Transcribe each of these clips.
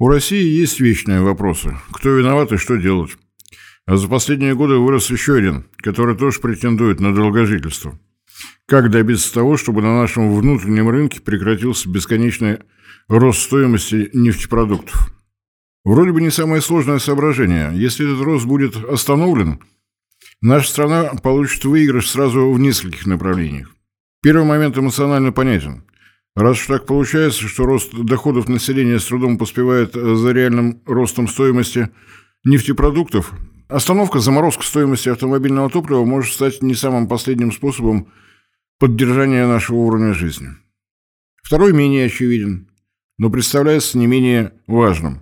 У России есть вечные вопросы. Кто виноват и что делать? А за последние годы вырос еще один, который тоже претендует на долгожительство. Как добиться того, чтобы на нашем внутреннем рынке прекратился бесконечный рост стоимости нефтепродуктов? Вроде бы не самое сложное соображение. Если этот рост будет остановлен, наша страна получит выигрыш сразу в нескольких направлениях. Первый момент эмоционально понятен. Раз уж так получается, что рост доходов населения с трудом поспевает за реальным ростом стоимости нефтепродуктов, остановка, заморозка стоимости автомобильного топлива может стать не самым последним способом поддержания нашего уровня жизни. Второй менее очевиден, но представляется не менее важным.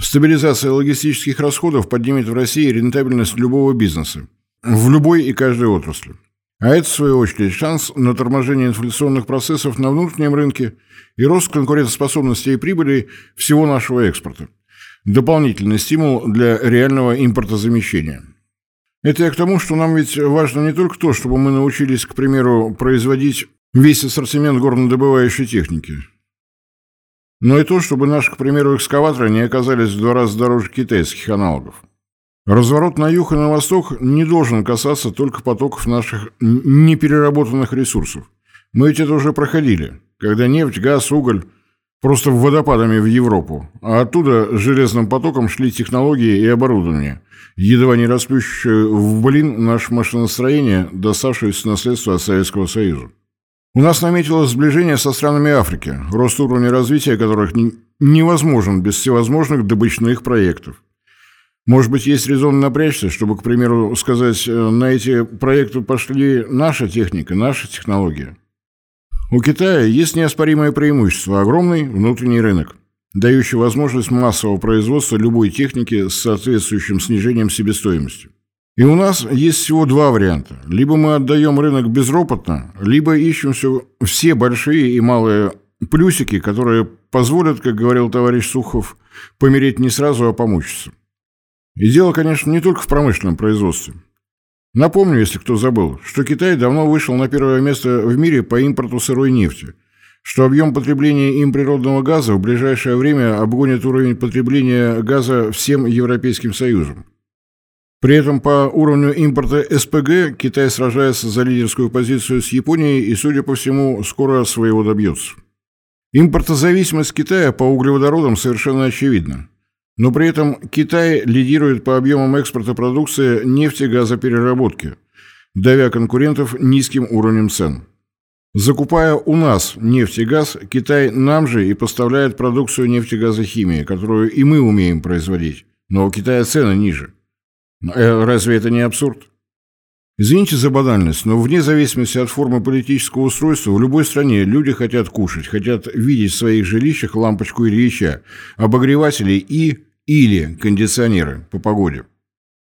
Стабилизация логистических расходов поднимет в России рентабельность любого бизнеса, в любой и каждой отрасли. А это, в свою очередь, шанс на торможение инфляционных процессов на внутреннем рынке и рост конкурентоспособности и прибыли всего нашего экспорта. Дополнительный стимул для реального импортозамещения. Это я к тому, что нам ведь важно не только то, чтобы мы научились, к примеру, производить весь ассортимент горнодобывающей техники, но и то, чтобы наши, к примеру, экскаваторы не оказались в два раза дороже китайских аналогов. Разворот на юг и на восток не должен касаться только потоков наших непереработанных ресурсов. Мы ведь это уже проходили, когда нефть, газ, уголь просто водопадами в Европу, а оттуда железным потоком шли технологии и оборудование, едва не расплющившие в блин наше машиностроение, доставшееся наследство от Советского Союза. У нас наметилось сближение со странами Африки, рост уровня развития которых невозможен без всевозможных добычных проектов. Может быть, есть резон напрячься, чтобы, к примеру, сказать, э, на эти проекты пошли наша техника, наша технология. У Китая есть неоспоримое преимущество – огромный внутренний рынок, дающий возможность массового производства любой техники с соответствующим снижением себестоимости. И у нас есть всего два варианта. Либо мы отдаем рынок безропотно, либо ищем все, все большие и малые плюсики, которые позволят, как говорил товарищ Сухов, помереть не сразу, а помучиться. И дело, конечно, не только в промышленном производстве. Напомню, если кто забыл, что Китай давно вышел на первое место в мире по импорту сырой нефти, что объем потребления им природного газа в ближайшее время обгонит уровень потребления газа всем Европейским Союзом. При этом по уровню импорта СПГ Китай сражается за лидерскую позицию с Японией и, судя по всему, скоро своего добьется. Импортозависимость Китая по углеводородам совершенно очевидна. Но при этом Китай лидирует по объемам экспорта продукции нефти и газопереработки, давя конкурентов низким уровнем цен. Закупая у нас нефть и газ, Китай нам же и поставляет продукцию нефтегазохимии, которую и мы умеем производить, но у Китая цены ниже. Э, разве это не абсурд? Извините за банальность, но вне зависимости от формы политического устройства в любой стране люди хотят кушать, хотят видеть в своих жилищах лампочку Ильича, обогреватели и или кондиционеры по погоде.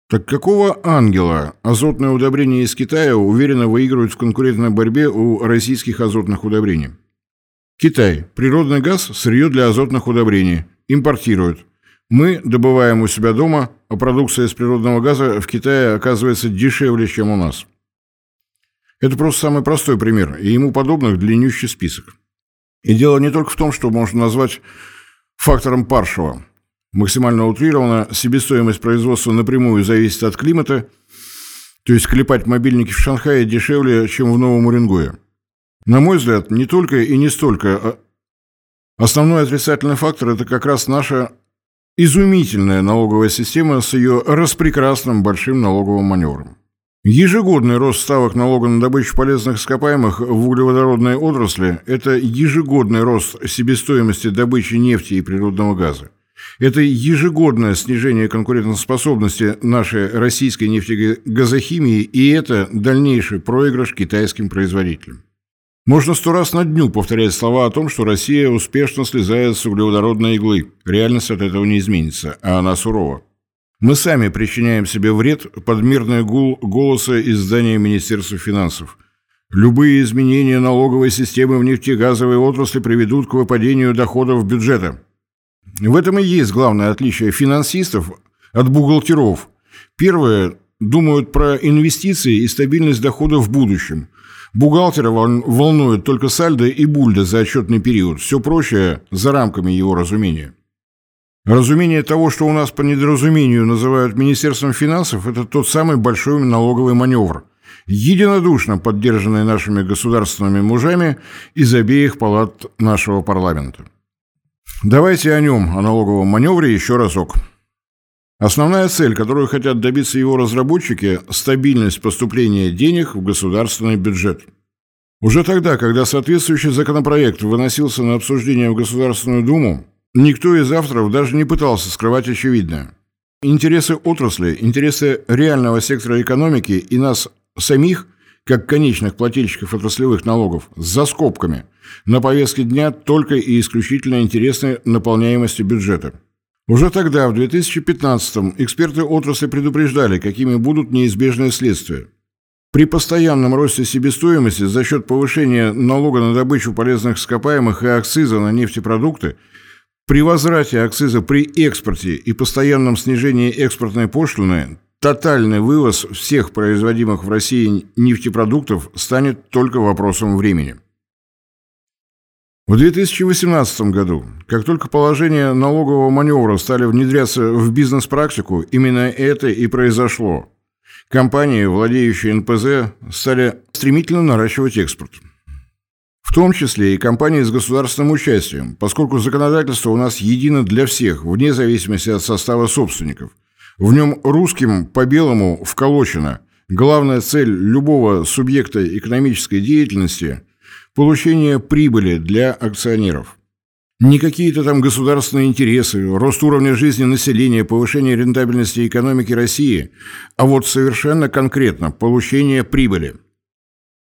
Так какого ангела азотное удобрение из Китая уверенно выигрывают в конкурентной борьбе у российских азотных удобрений? Китай. Природный газ – сырье для азотных удобрений. Импортирует. Мы добываем у себя дома, а продукция из природного газа в Китае оказывается дешевле, чем у нас. Это просто самый простой пример, и ему подобных длиннющий список. И дело не только в том, что можно назвать фактором Паршева – Максимально утрировано, себестоимость производства напрямую зависит от климата, то есть клепать мобильники в Шанхае дешевле, чем в Новом Уренгое. На мой взгляд, не только и не столько. А основной отрицательный фактор – это как раз наша изумительная налоговая система с ее распрекрасным большим налоговым маневром. Ежегодный рост ставок налога на добычу полезных ископаемых в углеводородной отрасли – это ежегодный рост себестоимости добычи нефти и природного газа. Это ежегодное снижение конкурентоспособности нашей российской нефтегазохимии, и это дальнейший проигрыш китайским производителям. Можно сто раз на дню повторять слова о том, что Россия успешно слезает с углеводородной иглы. Реальность от этого не изменится, а она сурова. Мы сами причиняем себе вред под мирный гул голоса из здания Министерства финансов. Любые изменения налоговой системы в нефтегазовой отрасли приведут к выпадению доходов бюджета. В этом и есть главное отличие финансистов от бухгалтеров. Первые думают про инвестиции и стабильность дохода в будущем. Бухгалтера волнует только сальдо и бульда за отчетный период. Все прочее за рамками его разумения. Разумение того, что у нас по недоразумению называют Министерством финансов, это тот самый большой налоговый маневр, единодушно поддержанный нашими государственными мужами из обеих палат нашего парламента. Давайте о нем, о налоговом маневре, еще разок. Основная цель, которую хотят добиться его разработчики – стабильность поступления денег в государственный бюджет. Уже тогда, когда соответствующий законопроект выносился на обсуждение в Государственную Думу, Никто из авторов даже не пытался скрывать очевидное. Интересы отрасли, интересы реального сектора экономики и нас самих, как конечных плательщиков отраслевых налогов, за скобками, на повестке дня только и исключительно интересны наполняемости бюджета. Уже тогда, в 2015-м, эксперты отрасли предупреждали, какими будут неизбежные следствия. При постоянном росте себестоимости за счет повышения налога на добычу полезных ископаемых и акциза на нефтепродукты – при возврате акциза при экспорте и постоянном снижении экспортной пошлины тотальный вывоз всех производимых в России нефтепродуктов станет только вопросом времени. В 2018 году, как только положения налогового маневра стали внедряться в бизнес-практику, именно это и произошло. Компании, владеющие НПЗ, стали стремительно наращивать экспорт в том числе и компании с государственным участием, поскольку законодательство у нас едино для всех, вне зависимости от состава собственников. В нем русским по белому вколочено. Главная цель любого субъекта экономической деятельности – получение прибыли для акционеров. Не какие-то там государственные интересы, рост уровня жизни населения, повышение рентабельности экономики России, а вот совершенно конкретно получение прибыли –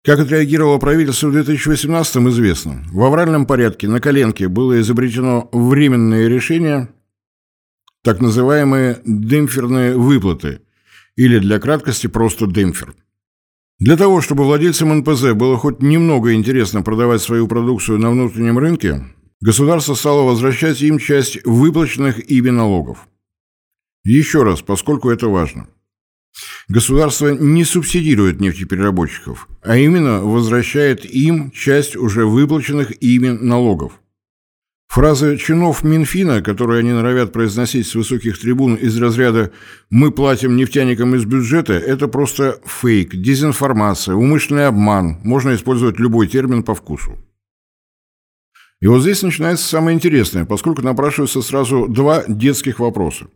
как отреагировало правительство в 2018-м, известно. В авральном порядке на коленке было изобретено временное решение, так называемые демпферные выплаты, или для краткости просто демпфер. Для того, чтобы владельцам НПЗ было хоть немного интересно продавать свою продукцию на внутреннем рынке, государство стало возвращать им часть выплаченных ими налогов. Еще раз, поскольку это важно – Государство не субсидирует нефтепереработчиков, а именно возвращает им часть уже выплаченных ими налогов. Фразы чинов Минфина, которые они норовят произносить с высоких трибун из разряда «мы платим нефтяникам из бюджета» – это просто фейк, дезинформация, умышленный обман, можно использовать любой термин по вкусу. И вот здесь начинается самое интересное, поскольку напрашиваются сразу два детских вопроса.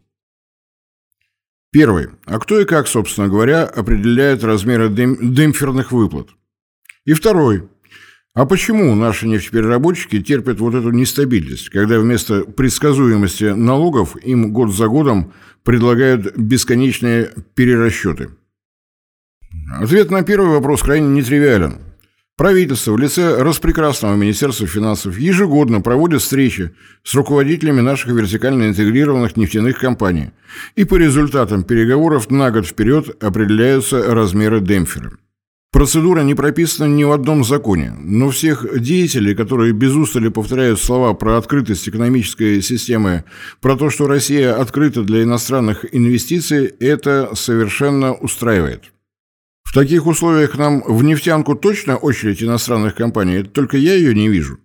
Первый. А кто и как, собственно говоря, определяет размеры дем демпферных выплат? И второй. А почему наши нефтепереработчики терпят вот эту нестабильность, когда вместо предсказуемости налогов им год за годом предлагают бесконечные перерасчеты? Ответ на первый вопрос крайне нетривиален. Правительство в лице распрекрасного Министерства финансов ежегодно проводит встречи с руководителями наших вертикально интегрированных нефтяных компаний, и по результатам переговоров на год вперед определяются размеры демпфера. Процедура не прописана ни в одном законе, но всех деятелей, которые без устали повторяют слова про открытость экономической системы, про то, что Россия открыта для иностранных инвестиций, это совершенно устраивает. В таких условиях нам в нефтянку точно очередь иностранных компаний, только я ее не вижу.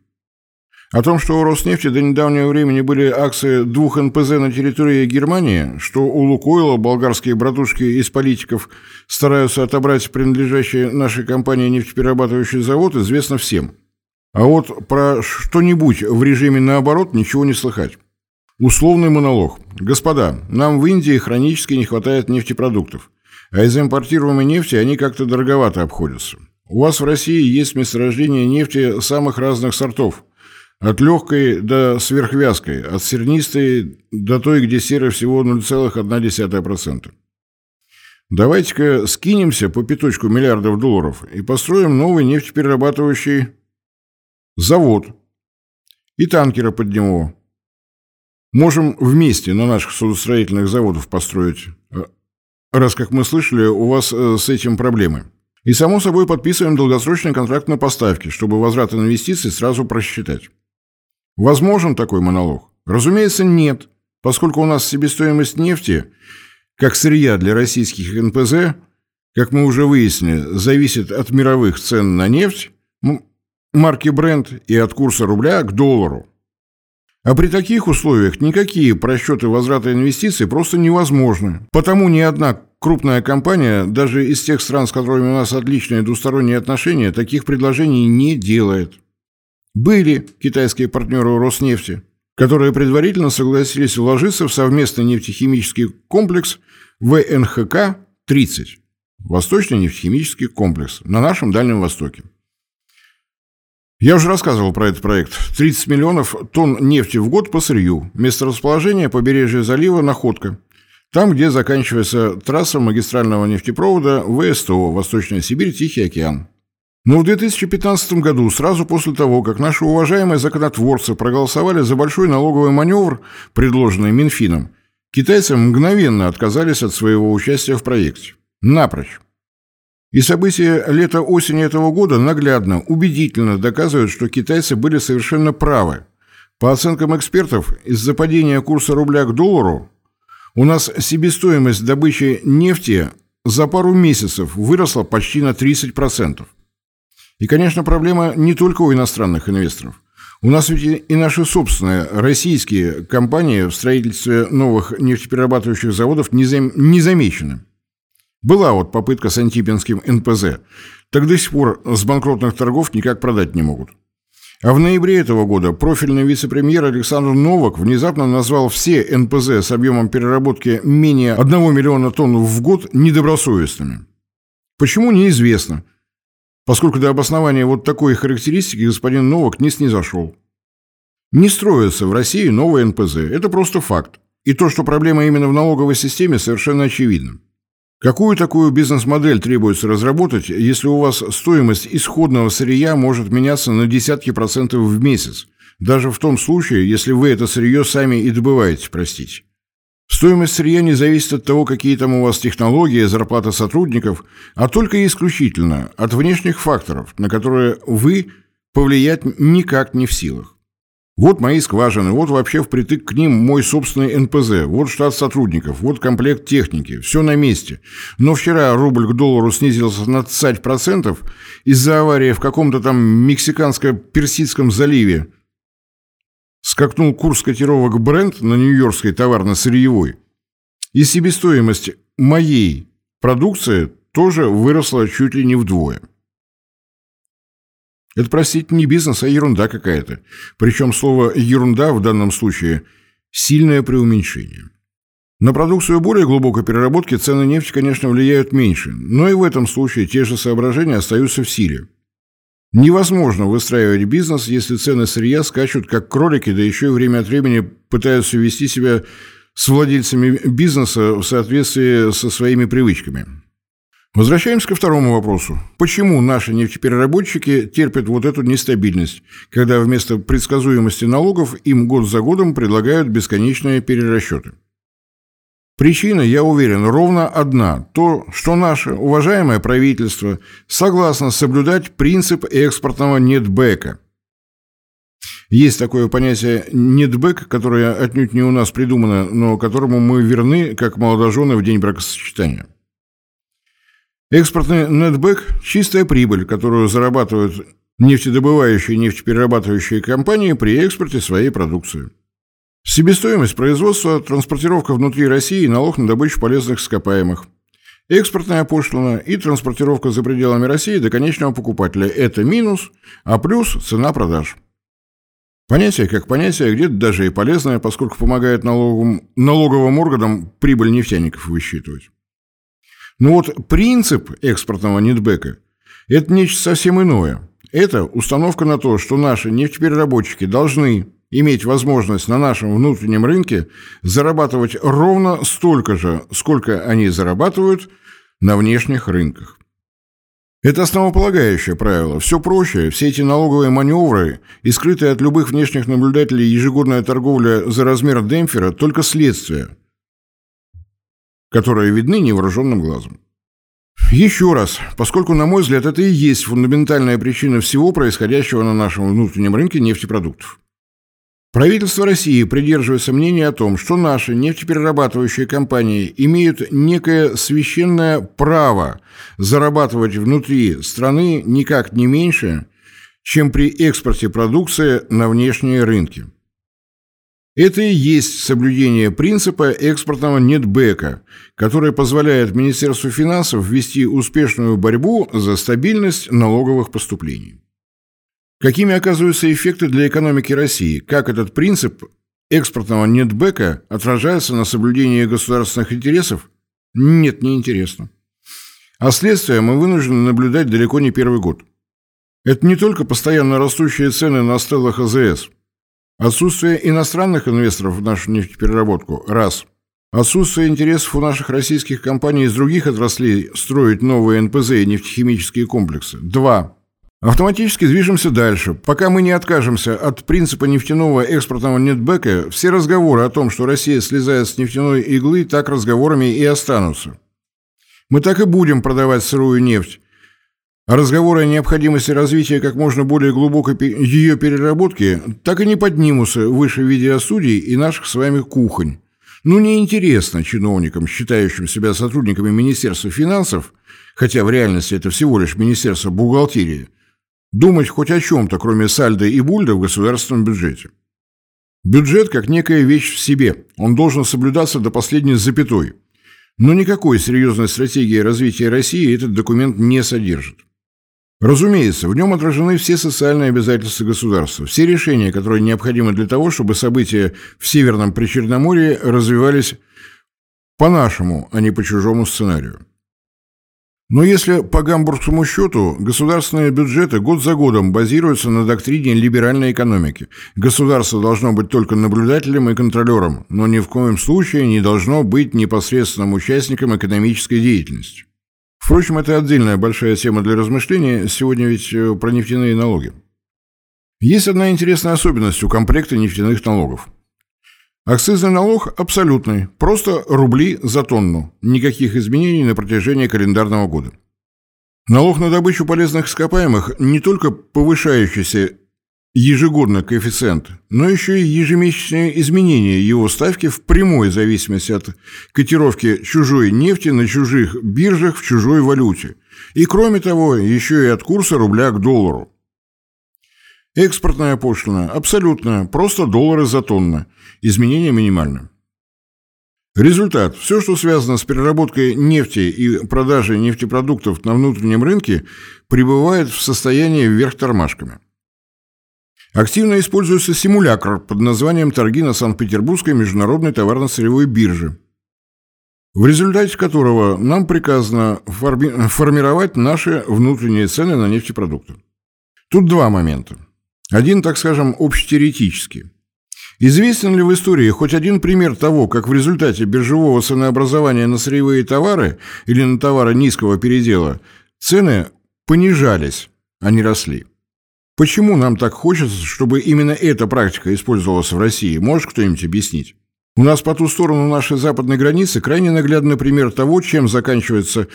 О том, что у Роснефти до недавнего времени были акции двух НПЗ на территории Германии, что у Лукойла болгарские братушки из политиков стараются отобрать принадлежащие нашей компании нефтеперерабатывающий завод, известно всем. А вот про что-нибудь в режиме наоборот ничего не слыхать. Условный монолог. Господа, нам в Индии хронически не хватает нефтепродуктов а из импортируемой нефти они как-то дороговато обходятся. У вас в России есть месторождение нефти самых разных сортов. От легкой до сверхвязкой, от сернистой до той, где серы всего 0,1%. Давайте-ка скинемся по пяточку миллиардов долларов и построим новый нефтеперерабатывающий завод и танкера под него. Можем вместе на наших судостроительных заводах построить раз, как мы слышали, у вас э, с этим проблемы. И, само собой, подписываем долгосрочный контракт на поставки, чтобы возврат инвестиций сразу просчитать. Возможен такой монолог? Разумеется, нет, поскольку у нас себестоимость нефти, как сырья для российских НПЗ, как мы уже выяснили, зависит от мировых цен на нефть, марки бренд и от курса рубля к доллару. А при таких условиях никакие просчеты возврата инвестиций просто невозможны. Потому ни одна крупная компания, даже из тех стран, с которыми у нас отличные двусторонние отношения, таких предложений не делает. Были китайские партнеры Роснефти, которые предварительно согласились вложиться в совместный нефтехимический комплекс ВНХК-30, Восточный нефтехимический комплекс, на нашем Дальнем Востоке. Я уже рассказывал про этот проект. 30 миллионов тонн нефти в год по сырью. Месторасположение побережья залива Находка. Там, где заканчивается трасса магистрального нефтепровода ВСТО Восточная Сибирь, Тихий океан. Но в 2015 году, сразу после того, как наши уважаемые законотворцы проголосовали за большой налоговый маневр, предложенный Минфином, китайцы мгновенно отказались от своего участия в проекте. Напрочь. И события лета-осени этого года наглядно, убедительно доказывают, что китайцы были совершенно правы. По оценкам экспертов, из-за падения курса рубля к доллару у нас себестоимость добычи нефти за пару месяцев выросла почти на 30%. И, конечно, проблема не только у иностранных инвесторов. У нас ведь и наши собственные российские компании в строительстве новых нефтеперерабатывающих заводов не, зам... не замечены. Была вот попытка с антипинским НПЗ. Так до сих пор с банкротных торгов никак продать не могут. А в ноябре этого года профильный вице-премьер Александр Новак внезапно назвал все НПЗ с объемом переработки менее 1 миллиона тонн в год недобросовестными. Почему, неизвестно, поскольку до обоснования вот такой характеристики господин Новак не снизошел. Не строятся в России новые НПЗ, это просто факт. И то, что проблема именно в налоговой системе, совершенно очевидно. Какую такую бизнес-модель требуется разработать, если у вас стоимость исходного сырья может меняться на десятки процентов в месяц, даже в том случае, если вы это сырье сами и добываете, простите? Стоимость сырья не зависит от того, какие там у вас технологии, зарплата сотрудников, а только и исключительно от внешних факторов, на которые вы повлиять никак не в силах. Вот мои скважины, вот вообще впритык к ним мой собственный НПЗ, вот штат сотрудников, вот комплект техники, все на месте. Но вчера рубль к доллару снизился на 30% из-за аварии в каком-то там мексиканско-персидском заливе. Скакнул курс котировок бренд на нью-йоркской товарно-сырьевой. И себестоимость моей продукции тоже выросла чуть ли не вдвое. Это, простите, не бизнес, а ерунда какая-то. Причем слово «ерунда» в данном случае – сильное преуменьшение. На продукцию более глубокой переработки цены нефти, конечно, влияют меньше, но и в этом случае те же соображения остаются в силе. Невозможно выстраивать бизнес, если цены сырья скачут как кролики, да еще и время от времени пытаются вести себя с владельцами бизнеса в соответствии со своими привычками. Возвращаемся ко второму вопросу. Почему наши нефтепереработчики терпят вот эту нестабильность, когда вместо предсказуемости налогов им год за годом предлагают бесконечные перерасчеты? Причина, я уверен, ровно одна. То, что наше уважаемое правительство согласно соблюдать принцип экспортного нетбека. Есть такое понятие нетбэк, которое отнюдь не у нас придумано, но которому мы верны, как молодожены в день бракосочетания. Экспортный нетбэк – чистая прибыль, которую зарабатывают нефтедобывающие и нефтеперерабатывающие компании при экспорте своей продукции. Себестоимость производства, транспортировка внутри России и налог на добычу полезных ископаемых. Экспортная пошлина и транспортировка за пределами России до конечного покупателя – это минус, а плюс – цена продаж. Понятие как понятие, где-то даже и полезное, поскольку помогает налоговым, налоговым органам прибыль нефтяников высчитывать. Но вот принцип экспортного нетбека – это нечто совсем иное. Это установка на то, что наши нефтепереработчики должны иметь возможность на нашем внутреннем рынке зарабатывать ровно столько же, сколько они зарабатывают на внешних рынках. Это основополагающее правило. Все проще, все эти налоговые маневры и скрытая от любых внешних наблюдателей ежегодная торговля за размер демпфера – только следствие – которые видны невооруженным глазом. Еще раз, поскольку, на мой взгляд, это и есть фундаментальная причина всего происходящего на нашем внутреннем рынке нефтепродуктов. Правительство России придерживается мнения о том, что наши нефтеперерабатывающие компании имеют некое священное право зарабатывать внутри страны никак не меньше, чем при экспорте продукции на внешние рынки. Это и есть соблюдение принципа экспортного нетбека, который позволяет Министерству финансов вести успешную борьбу за стабильность налоговых поступлений. Какими оказываются эффекты для экономики России? Как этот принцип экспортного нетбека отражается на соблюдении государственных интересов? Нет, не интересно. А следствие мы вынуждены наблюдать далеко не первый год. Это не только постоянно растущие цены на стеллах АЗС. Отсутствие иностранных инвесторов в нашу нефтепереработку – раз. Отсутствие интересов у наших российских компаний из других отраслей строить новые НПЗ и нефтехимические комплексы – два. Автоматически движемся дальше. Пока мы не откажемся от принципа нефтяного экспортного нетбека, все разговоры о том, что Россия слезает с нефтяной иглы, так разговорами и останутся. Мы так и будем продавать сырую нефть. А разговоры о необходимости развития как можно более глубокой ее переработки так и не поднимутся выше видеосудей и наших с вами кухонь. Ну, неинтересно чиновникам, считающим себя сотрудниками Министерства финансов, хотя в реальности это всего лишь Министерство бухгалтерии, думать хоть о чем-то, кроме сальда и бульда в государственном бюджете. Бюджет как некая вещь в себе, он должен соблюдаться до последней запятой. Но никакой серьезной стратегии развития России этот документ не содержит. Разумеется, в нем отражены все социальные обязательства государства, все решения, которые необходимы для того, чтобы события в Северном Причерноморье развивались по нашему, а не по чужому сценарию. Но если по гамбургскому счету государственные бюджеты год за годом базируются на доктрине либеральной экономики, государство должно быть только наблюдателем и контролером, но ни в коем случае не должно быть непосредственным участником экономической деятельности. Впрочем, это отдельная большая тема для размышления, сегодня ведь э, про нефтяные налоги. Есть одна интересная особенность у комплекта нефтяных налогов – Акцизный налог абсолютный, просто рубли за тонну, никаких изменений на протяжении календарного года. Налог на добычу полезных ископаемых не только повышающийся ежегодно коэффициент, но еще и ежемесячные изменения его ставки в прямой зависимости от котировки чужой нефти на чужих биржах в чужой валюте. И кроме того, еще и от курса рубля к доллару. Экспортная пошлина абсолютно, просто доллары за тонну. Изменения минимальны. Результат. Все, что связано с переработкой нефти и продажей нефтепродуктов на внутреннем рынке, пребывает в состоянии вверх тормашками. Активно используется симулятор под названием «Торги на Санкт-Петербургской международной товарно-сырьевой бирже», в результате которого нам приказано форми формировать наши внутренние цены на нефтепродукты. Тут два момента. Один, так скажем, общетеоретический. Известен ли в истории хоть один пример того, как в результате биржевого ценообразования на сырьевые товары или на товары низкого передела цены понижались, а не росли? Почему нам так хочется, чтобы именно эта практика использовалась в России? Может кто-нибудь объяснить? У нас по ту сторону нашей западной границы крайне наглядный пример того, чем заканчивается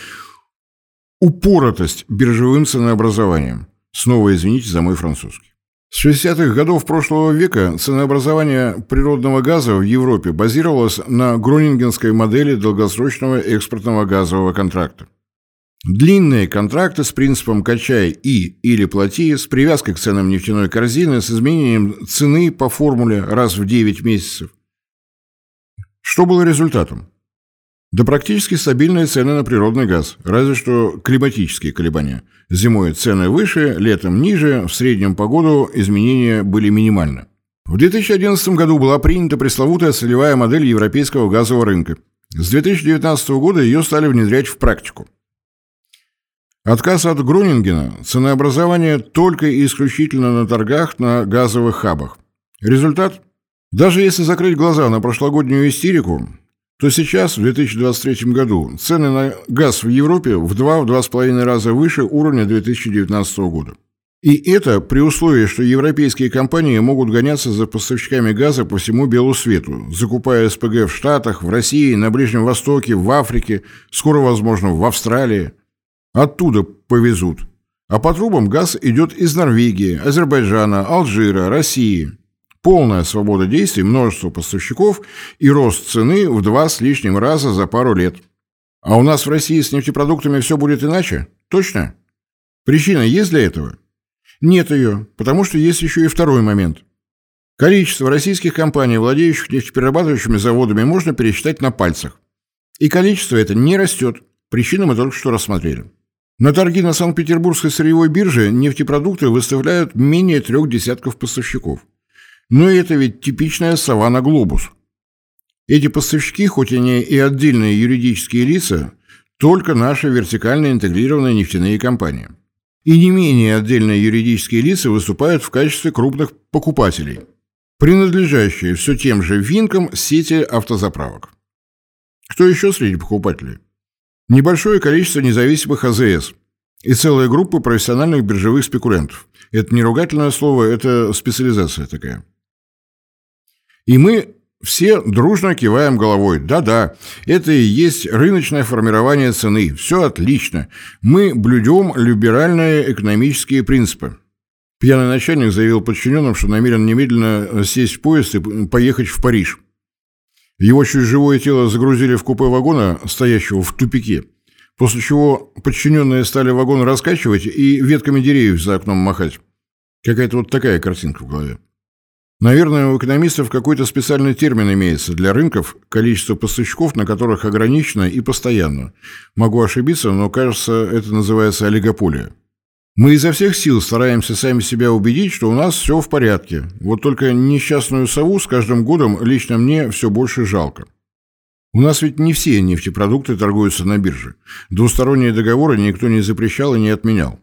упоротость биржевым ценообразованием. Снова извините за мой французский. С 60-х годов прошлого века ценообразование природного газа в Европе базировалось на гронингенской модели долгосрочного экспортного газового контракта. Длинные контракты с принципом «качай и» или «плати» с привязкой к ценам нефтяной корзины с изменением цены по формуле раз в 9 месяцев. Что было результатом? Да практически стабильные цены на природный газ, разве что климатические колебания. Зимой цены выше, летом ниже, в среднем по году изменения были минимальны. В 2011 году была принята пресловутая целевая модель европейского газового рынка. С 2019 года ее стали внедрять в практику. Отказ от Грунингена – ценообразование только и исключительно на торгах на газовых хабах. Результат – даже если закрыть глаза на прошлогоднюю истерику, то сейчас, в 2023 году, цены на газ в Европе в 2-2,5 раза выше уровня 2019 года. И это при условии, что европейские компании могут гоняться за поставщиками газа по всему белу свету, закупая СПГ в Штатах, в России, на Ближнем Востоке, в Африке, скоро, возможно, в Австралии. Оттуда повезут. А по трубам газ идет из Норвегии, Азербайджана, Алжира, России – Полная свобода действий, множество поставщиков и рост цены в два с лишним раза за пару лет. А у нас в России с нефтепродуктами все будет иначе? Точно? Причина есть для этого? Нет ее, потому что есть еще и второй момент. Количество российских компаний, владеющих нефтеперерабатывающими заводами, можно пересчитать на пальцах. И количество это не растет. Причины мы только что рассмотрели. На торги на Санкт-Петербургской сырьевой бирже нефтепродукты выставляют менее трех десятков поставщиков. Но это ведь типичная сова на глобус. Эти поставщики, хоть они и отдельные юридические лица, только наши вертикально интегрированные нефтяные компании. И не менее отдельные юридические лица выступают в качестве крупных покупателей, принадлежащие все тем же винкам сети автозаправок. Кто еще среди покупателей? Небольшое количество независимых АЗС и целая группа профессиональных биржевых спекулянтов. Это не ругательное слово, это специализация такая. И мы все дружно киваем головой. Да-да, это и есть рыночное формирование цены. Все отлично. Мы блюдем либеральные экономические принципы. Пьяный начальник заявил подчиненным, что намерен немедленно сесть в поезд и поехать в Париж. Его чуть живое тело загрузили в купе вагона, стоящего в тупике, после чего подчиненные стали вагон раскачивать и ветками деревьев за окном махать. Какая-то вот такая картинка в голове. Наверное, у экономистов какой-то специальный термин имеется для рынков, количество поставщиков, на которых ограничено и постоянно. Могу ошибиться, но кажется, это называется олигополия. Мы изо всех сил стараемся сами себя убедить, что у нас все в порядке. Вот только несчастную сову с каждым годом лично мне все больше жалко. У нас ведь не все нефтепродукты торгуются на бирже. Двусторонние договоры никто не запрещал и не отменял.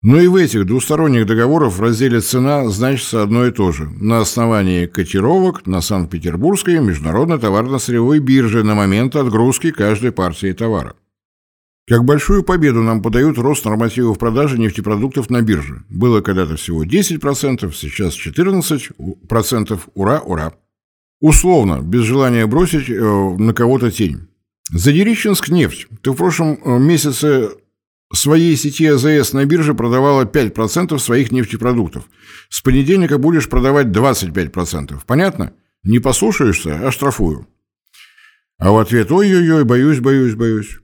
Но и в этих двусторонних договорах в разделе «Цена» значится одно и то же. На основании котировок на Санкт-Петербургской международной товарно-сырьевой бирже на момент отгрузки каждой партии товара. Как большую победу нам подают рост нормативов продажи нефтепродуктов на бирже. Было когда-то всего 10%, сейчас 14%. Ура, ура. Условно, без желания бросить э, на кого-то тень. Задерищенск нефть. Ты в прошлом э, месяце своей сети АЗС на бирже продавала 5% своих нефтепродуктов. С понедельника будешь продавать 25%. Понятно? Не послушаешься, а штрафую. А в ответ «Ой-ой-ой, боюсь, боюсь, боюсь».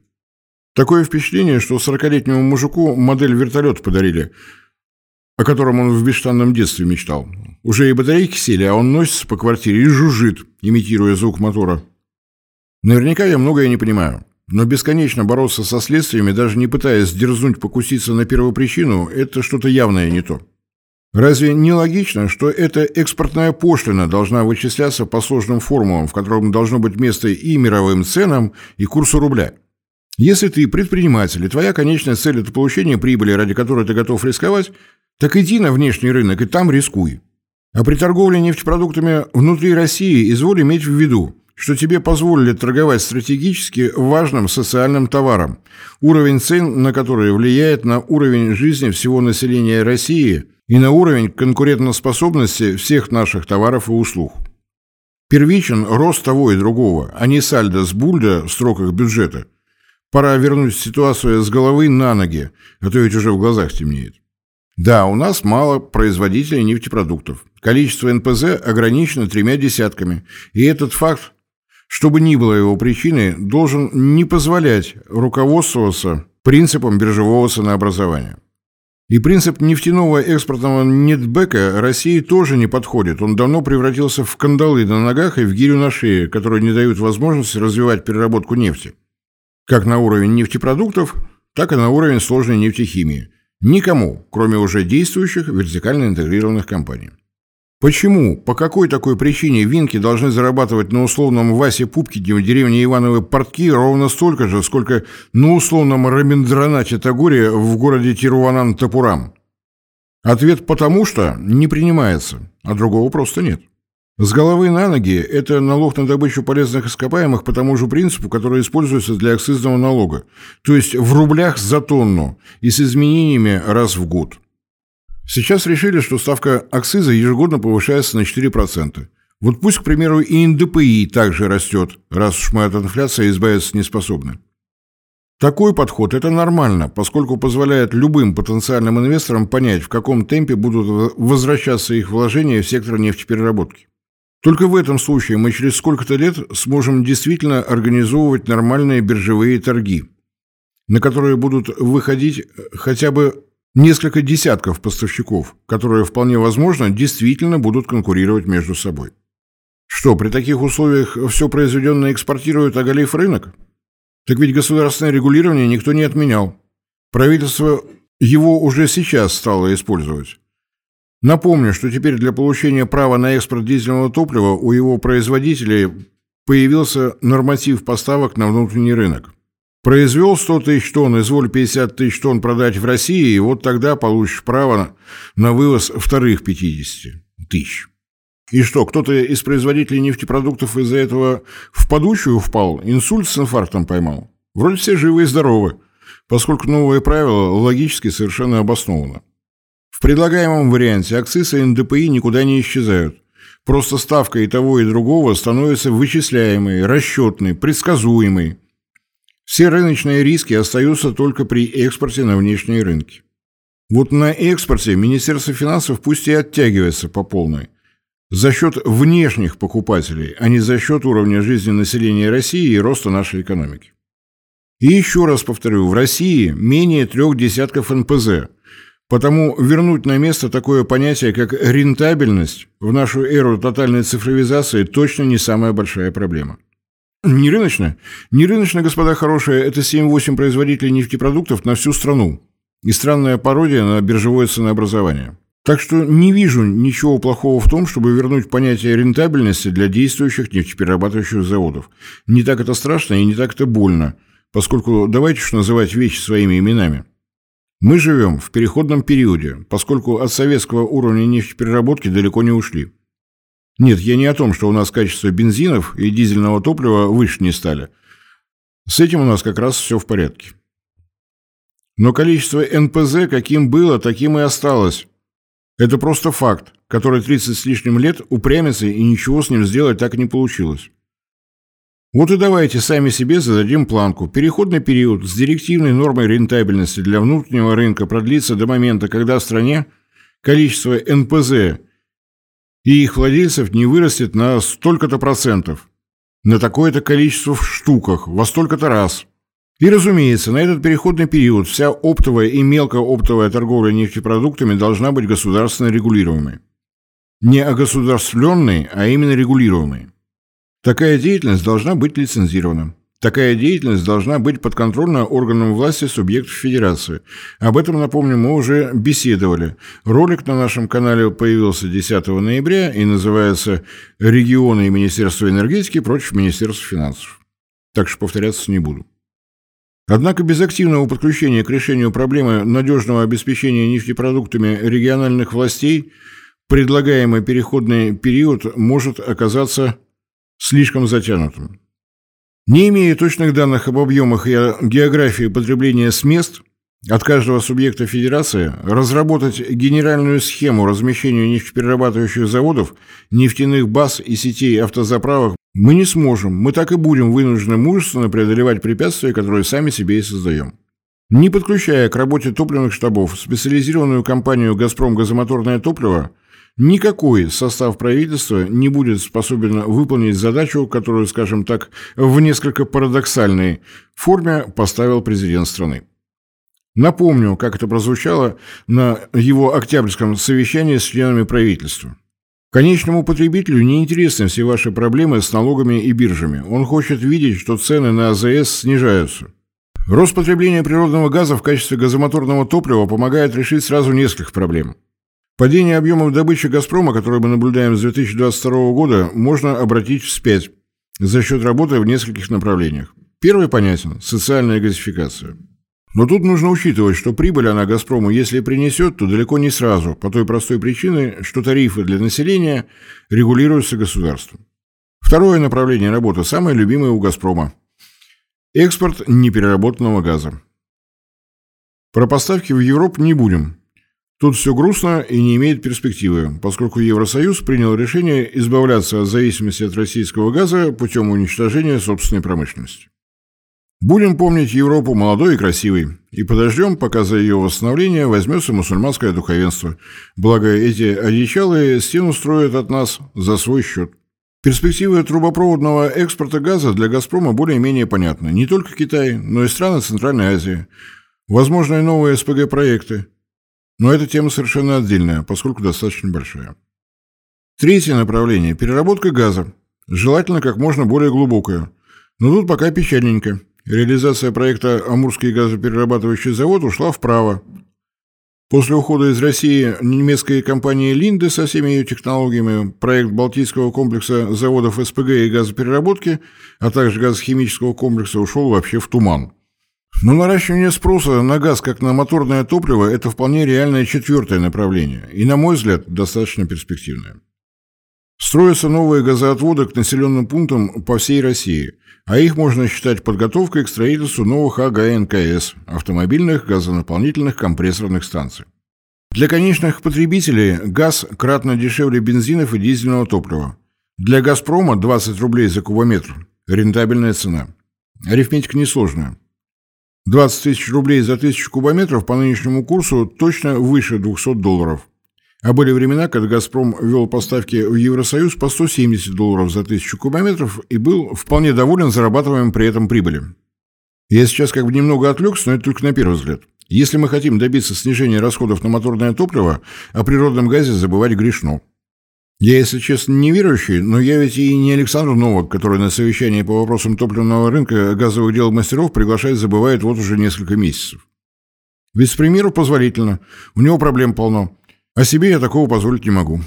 Такое впечатление, что 40-летнему мужику модель вертолета подарили, о котором он в бесштанном детстве мечтал. Уже и батарейки сели, а он носится по квартире и жужжит, имитируя звук мотора. Наверняка я многое не понимаю. Но бесконечно бороться со следствиями, даже не пытаясь дерзнуть покуситься на первопричину, это что-то явное не то. Разве не логично, что эта экспортная пошлина должна вычисляться по сложным формулам, в котором должно быть место и мировым ценам, и курсу рубля? Если ты предприниматель, и твоя конечная цель – это получение прибыли, ради которой ты готов рисковать, так иди на внешний рынок и там рискуй. А при торговле нефтепродуктами внутри России изволь иметь в виду, что тебе позволили торговать стратегически важным социальным товаром, уровень цен на которые влияет на уровень жизни всего населения России и на уровень конкурентоспособности всех наших товаров и услуг. Первичен рост того и другого, а не сальдо с бульда в строках бюджета – Пора вернуть ситуацию с головы на ноги, а то ведь уже в глазах темнеет. Да, у нас мало производителей нефтепродуктов. Количество НПЗ ограничено тремя десятками. И этот факт, чтобы ни было его причиной, должен не позволять руководствоваться принципом биржевого ценообразования. И принцип нефтяного экспортного нетбека России тоже не подходит. Он давно превратился в кандалы на ногах и в гирю на шее, которые не дают возможности развивать переработку нефти как на уровень нефтепродуктов, так и на уровень сложной нефтехимии. Никому, кроме уже действующих вертикально интегрированных компаний. Почему, по какой такой причине винки должны зарабатывать на условном Васе Пупкине в деревне Ивановы Портки ровно столько же, сколько на условном Раминдранате Тагуре в городе Тируванан-Тапурам? Ответ «потому что» не принимается, а другого просто нет. С головы на ноги – это налог на добычу полезных ископаемых по тому же принципу, который используется для акцизного налога, то есть в рублях за тонну и с изменениями раз в год. Сейчас решили, что ставка акциза ежегодно повышается на 4%. Вот пусть, к примеру, и НДПИ также растет, раз уж мы от инфляции избавиться не способны. Такой подход – это нормально, поскольку позволяет любым потенциальным инвесторам понять, в каком темпе будут возвращаться их вложения в сектор нефтепереработки. Только в этом случае мы через сколько-то лет сможем действительно организовывать нормальные биржевые торги, на которые будут выходить хотя бы несколько десятков поставщиков, которые вполне возможно действительно будут конкурировать между собой. Что, при таких условиях все произведенное экспортируют, оголив рынок? Так ведь государственное регулирование никто не отменял. Правительство его уже сейчас стало использовать. Напомню, что теперь для получения права на экспорт дизельного топлива у его производителей появился норматив поставок на внутренний рынок. Произвел 100 тысяч тонн, изволь 50 тысяч тонн продать в России, и вот тогда получишь право на вывоз вторых 50 тысяч. И что, кто-то из производителей нефтепродуктов из-за этого в подучую впал, инсульт с инфарктом поймал? Вроде все живы и здоровы, поскольку новое правило логически совершенно обосновано. В предлагаемом варианте акцизы и НДПИ никуда не исчезают. Просто ставка и того, и другого становится вычисляемой, расчетной, предсказуемой. Все рыночные риски остаются только при экспорте на внешние рынки. Вот на экспорте Министерство финансов пусть и оттягивается по полной, за счет внешних покупателей, а не за счет уровня жизни населения России и роста нашей экономики. И еще раз повторю, в России менее трех десятков НПЗ, потому вернуть на место такое понятие, как рентабельность в нашу эру тотальной цифровизации точно не самая большая проблема. Не рыночно? Не рыночно, господа хорошие, это 7-8 производителей нефтепродуктов на всю страну и странная пародия на биржевое ценообразование. Так что не вижу ничего плохого в том, чтобы вернуть понятие рентабельности для действующих нефтеперерабатывающих заводов. Не так это страшно и не так это больно, поскольку давайте уж называть вещи своими именами. Мы живем в переходном периоде, поскольку от советского уровня нефтепереработки далеко не ушли. Нет, я не о том, что у нас качество бензинов и дизельного топлива выше не стали. С этим у нас как раз все в порядке. Но количество НПЗ каким было, таким и осталось. Это просто факт, который 30 с лишним лет упрямится и ничего с ним сделать так и не получилось. Вот и давайте сами себе зададим планку. Переходный период с директивной нормой рентабельности для внутреннего рынка продлится до момента, когда в стране количество НПЗ и их владельцев не вырастет на столько-то процентов, на такое-то количество в штуках, во столько-то раз – и, разумеется, на этот переходный период вся оптовая и мелкооптовая торговля нефтепродуктами должна быть государственно регулируемой. Не огосударствленной, а именно регулируемой. Такая деятельность должна быть лицензирована. Такая деятельность должна быть подконтрольна органам власти субъектов Федерации. Об этом, напомню, мы уже беседовали. Ролик на нашем канале появился 10 ноября и называется «Регионы и Министерство энергетики против Министерства финансов». Так что повторяться не буду. Однако без активного подключения к решению проблемы надежного обеспечения нефтепродуктами региональных властей предлагаемый переходный период может оказаться слишком затянутым. Не имея точных данных об объемах и географии потребления с мест от каждого субъекта федерации, разработать генеральную схему размещения нефтеперерабатывающих заводов, нефтяных баз и сетей автозаправок мы не сможем, мы так и будем вынуждены мужественно преодолевать препятствия, которые сами себе и создаем. Не подключая к работе топливных штабов специализированную компанию «Газпром Газомоторное топливо», никакой состав правительства не будет способен выполнить задачу, которую, скажем так, в несколько парадоксальной форме поставил президент страны. Напомню, как это прозвучало на его октябрьском совещании с членами правительства. Конечному потребителю не интересны все ваши проблемы с налогами и биржами. Он хочет видеть, что цены на АЗС снижаются. Рост потребления природного газа в качестве газомоторного топлива помогает решить сразу несколько проблем. Падение объемов добычи «Газпрома», которое мы наблюдаем с 2022 года, можно обратить вспять за счет работы в нескольких направлениях. Первый понятен – социальная газификация. Но тут нужно учитывать, что прибыль она «Газпрому», если принесет, то далеко не сразу, по той простой причине, что тарифы для населения регулируются государством. Второе направление работы, самое любимое у «Газпрома» – экспорт непереработанного газа. Про поставки в Европу не будем. Тут все грустно и не имеет перспективы, поскольку Евросоюз принял решение избавляться от зависимости от российского газа путем уничтожения собственной промышленности. Будем помнить Европу молодой и красивой, и подождем, пока за ее восстановление возьмется мусульманское духовенство. Благо, эти одичалые стену строят от нас за свой счет. Перспективы трубопроводного экспорта газа для «Газпрома» более-менее понятны. Не только Китай, но и страны Центральной Азии. Возможны новые СПГ-проекты. Но эта тема совершенно отдельная, поскольку достаточно большая. Третье направление – переработка газа. Желательно как можно более глубокая. Но тут пока печальненько. Реализация проекта «Амурский газоперерабатывающий завод» ушла вправо. После ухода из России немецкой компании «Линде» со всеми ее технологиями, проект Балтийского комплекса заводов СПГ и газопереработки, а также газохимического комплекса ушел вообще в туман. Но наращивание спроса на газ как на моторное топливо – это вполне реальное четвертое направление, и, на мой взгляд, достаточно перспективное. Строятся новые газоотводы к населенным пунктам по всей России, а их можно считать подготовкой к строительству новых АГНКС – автомобильных газонаполнительных компрессорных станций. Для конечных потребителей газ кратно дешевле бензинов и дизельного топлива. Для «Газпрома» 20 рублей за кубометр – рентабельная цена. Арифметика несложная. 20 тысяч рублей за тысячу кубометров по нынешнему курсу точно выше 200 долларов. А были времена, когда «Газпром» вел поставки в Евросоюз по 170 долларов за тысячу кубометров и был вполне доволен зарабатываемым при этом прибылем. Я сейчас как бы немного отвлекся, но это только на первый взгляд. Если мы хотим добиться снижения расходов на моторное топливо, о природном газе забывать грешно. Я, если честно, не верующий, но я ведь и не Александр Новак, который на совещании по вопросам топливного рынка газовых дел мастеров приглашает забывает вот уже несколько месяцев. Ведь с примеру позволительно. У него проблем полно. А себе я такого позволить не могу.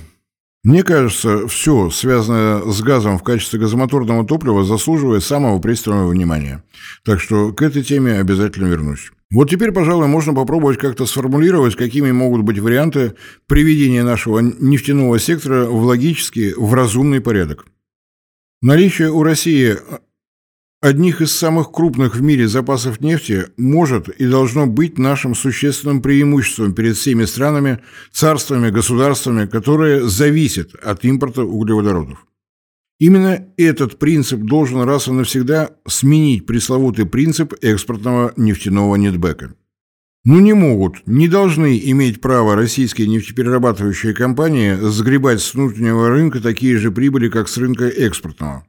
Мне кажется, все, связанное с газом в качестве газомоторного топлива, заслуживает самого пристального внимания. Так что к этой теме обязательно вернусь. Вот теперь, пожалуй, можно попробовать как-то сформулировать, какими могут быть варианты приведения нашего нефтяного сектора в логический, в разумный порядок. Наличие у России одних из самых крупных в мире запасов нефти может и должно быть нашим существенным преимуществом перед всеми странами, царствами, государствами, которые зависят от импорта углеводородов. Именно этот принцип должен раз и навсегда сменить пресловутый принцип экспортного нефтяного нетбека. Ну не могут, не должны иметь право российские нефтеперерабатывающие компании сгребать с внутреннего рынка такие же прибыли, как с рынка экспортного.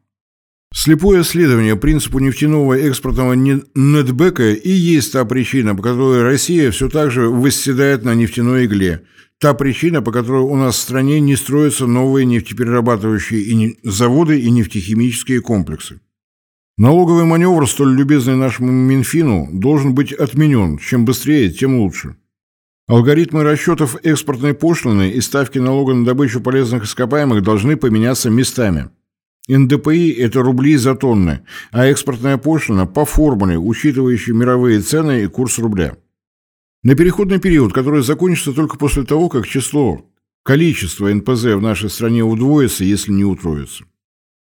Слепое следование принципу нефтяного экспортного нетбека и есть та причина, по которой Россия все так же восседает на нефтяной игле – та причина, по которой у нас в стране не строятся новые нефтеперерабатывающие заводы и нефтехимические комплексы. Налоговый маневр, столь любезный нашему Минфину, должен быть отменен. Чем быстрее, тем лучше. Алгоритмы расчетов экспортной пошлины и ставки налога на добычу полезных ископаемых должны поменяться местами. НДПИ – это рубли за тонны, а экспортная пошлина – по формуле, учитывающей мировые цены и курс рубля. На переходный период, который закончится только после того, как число, количество НПЗ в нашей стране удвоится, если не утроится.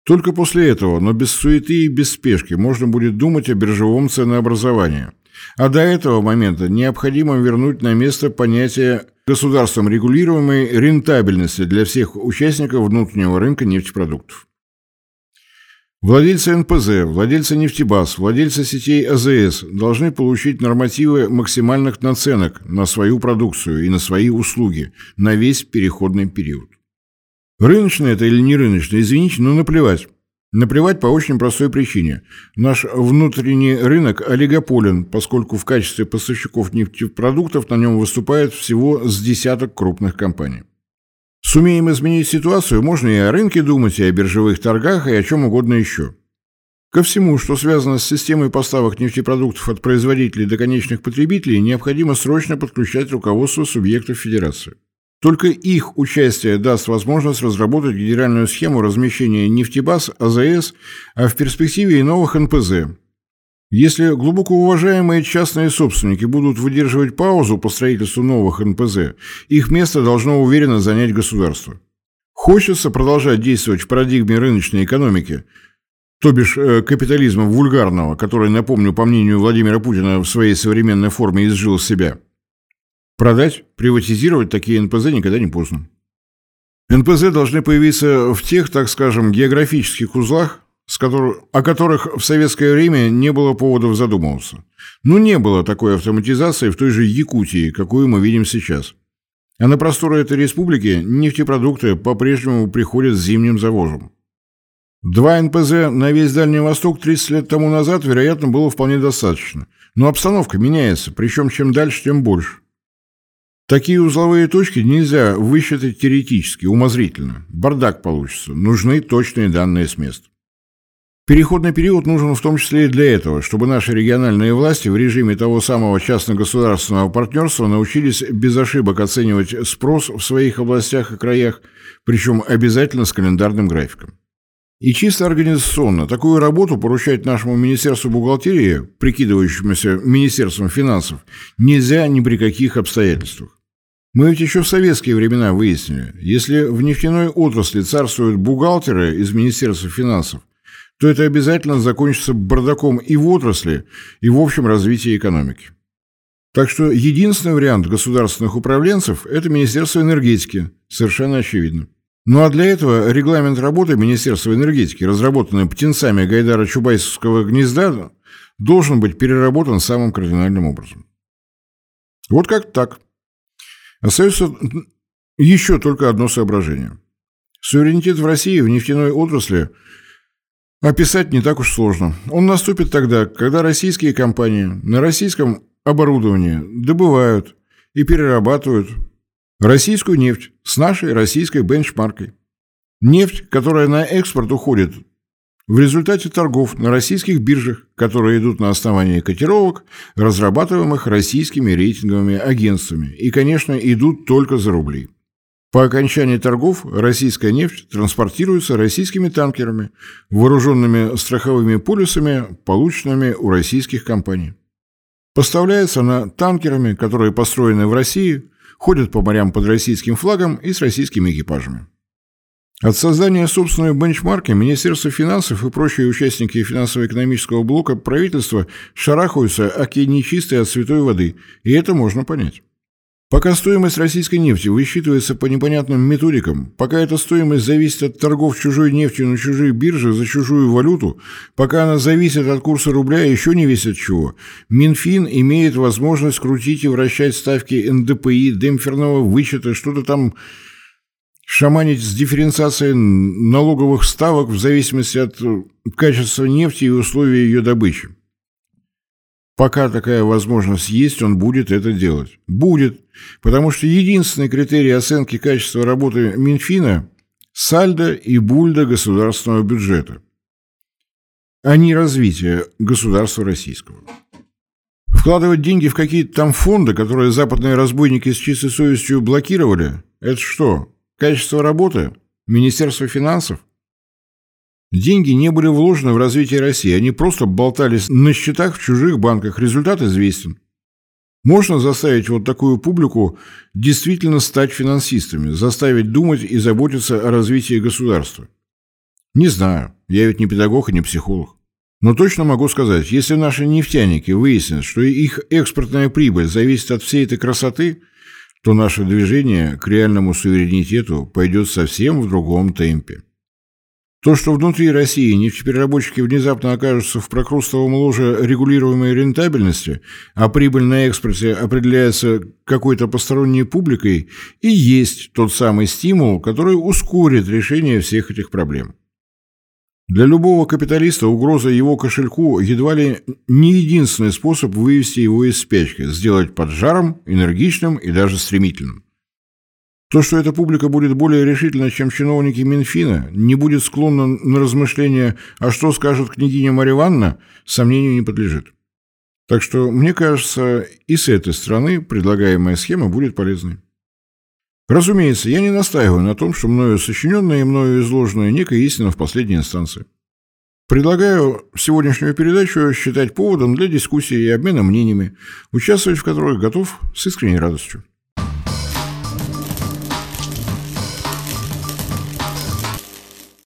Только после этого, но без суеты и без спешки, можно будет думать о биржевом ценообразовании. А до этого момента необходимо вернуть на место понятие государством регулируемой рентабельности для всех участников внутреннего рынка нефтепродуктов. Владельцы НПЗ, владельцы нефтебаз, владельцы сетей АЗС должны получить нормативы максимальных наценок на свою продукцию и на свои услуги на весь переходный период. Рыночный это или не рыночный, извините, но наплевать. Наплевать по очень простой причине. Наш внутренний рынок олигополен, поскольку в качестве поставщиков нефтепродуктов на нем выступает всего с десяток крупных компаний. Сумеем изменить ситуацию, можно и о рынке думать, и о биржевых торгах, и о чем угодно еще. Ко всему, что связано с системой поставок нефтепродуктов от производителей до конечных потребителей, необходимо срочно подключать руководство субъектов Федерации. Только их участие даст возможность разработать генеральную схему размещения нефтебаз, АЗС, а в перспективе и новых НПЗ, если глубоко уважаемые частные собственники будут выдерживать паузу по строительству новых НПЗ, их место должно уверенно занять государство. Хочется продолжать действовать в парадигме рыночной экономики, то бишь э, капитализма вульгарного, который, напомню, по мнению Владимира Путина, в своей современной форме изжил себя. Продать, приватизировать такие НПЗ никогда не поздно. НПЗ должны появиться в тех, так скажем, географических узлах, с которых, о которых в советское время не было поводов задумываться. Но не было такой автоматизации в той же Якутии, какую мы видим сейчас. А на просторы этой республики нефтепродукты по-прежнему приходят с зимним завозом. Два НПЗ на весь Дальний Восток 30 лет тому назад, вероятно, было вполне достаточно. Но обстановка меняется, причем чем дальше, тем больше. Такие узловые точки нельзя высчитать теоретически, умозрительно. Бардак получится. Нужны точные данные с места. Переходный период нужен в том числе и для этого, чтобы наши региональные власти в режиме того самого частно-государственного партнерства научились без ошибок оценивать спрос в своих областях и краях, причем обязательно с календарным графиком. И чисто организационно такую работу поручать нашему Министерству бухгалтерии, прикидывающемуся Министерством финансов, нельзя ни при каких обстоятельствах. Мы ведь еще в советские времена выяснили, если в нефтяной отрасли царствуют бухгалтеры из Министерства финансов, то это обязательно закончится бардаком и в отрасли, и в общем развитии экономики. Так что единственный вариант государственных управленцев – это Министерство энергетики, совершенно очевидно. Ну а для этого регламент работы Министерства энергетики, разработанный птенцами Гайдара Чубайсовского гнезда, должен быть переработан самым кардинальным образом. Вот как так. Остается еще только одно соображение. Суверенитет в России в нефтяной отрасли описать не так уж сложно. Он наступит тогда, когда российские компании на российском оборудовании добывают и перерабатывают Российскую нефть с нашей российской бенчмаркой. Нефть, которая на экспорт уходит в результате торгов на российских биржах, которые идут на основании котировок, разрабатываемых российскими рейтинговыми агентствами, и, конечно, идут только за рубли. По окончании торгов российская нефть транспортируется российскими танкерами, вооруженными страховыми полюсами, полученными у российских компаний. Поставляется она танкерами, которые построены в России, ходят по морям под российским флагом и с российскими экипажами. От создания собственной бенчмарки Министерство финансов и прочие участники финансово-экономического блока правительства шарахаются оки нечистой от святой воды, и это можно понять. Пока стоимость российской нефти высчитывается по непонятным методикам, пока эта стоимость зависит от торгов чужой нефтью на чужие биржи за чужую валюту, пока она зависит от курса рубля еще не весит чего, Минфин имеет возможность крутить и вращать ставки НДПИ, демпферного вычета, что-то там шаманить с дифференциацией налоговых ставок в зависимости от качества нефти и условий ее добычи. Пока такая возможность есть, он будет это делать. Будет, потому что единственный критерий оценки качества работы Минфина – сальдо и бульдо государственного бюджета, а не развитие государства российского. Вкладывать деньги в какие-то там фонды, которые западные разбойники с чистой совестью блокировали – это что, качество работы? Министерство финансов? Деньги не были вложены в развитие России, они просто болтались на счетах в чужих банках. Результат известен. Можно заставить вот такую публику действительно стать финансистами, заставить думать и заботиться о развитии государства. Не знаю, я ведь не педагог и не психолог. Но точно могу сказать, если наши нефтяники выяснят, что их экспортная прибыль зависит от всей этой красоты, то наше движение к реальному суверенитету пойдет совсем в другом темпе. То, что внутри России нефтепереработчики внезапно окажутся в прокрустовом ложе регулируемой рентабельности, а прибыль на экспорте определяется какой-то посторонней публикой, и есть тот самый стимул, который ускорит решение всех этих проблем. Для любого капиталиста угроза его кошельку едва ли не единственный способ вывести его из спячки, сделать поджаром, энергичным и даже стремительным. То, что эта публика будет более решительна, чем чиновники Минфина, не будет склонна на размышления «а что скажет княгиня Марья Ивановна», сомнению не подлежит. Так что, мне кажется, и с этой стороны предлагаемая схема будет полезной. Разумеется, я не настаиваю на том, что мною сочиненное и мною изложенное некая истина в последней инстанции. Предлагаю сегодняшнюю передачу считать поводом для дискуссии и обмена мнениями, участвовать в которой готов с искренней радостью.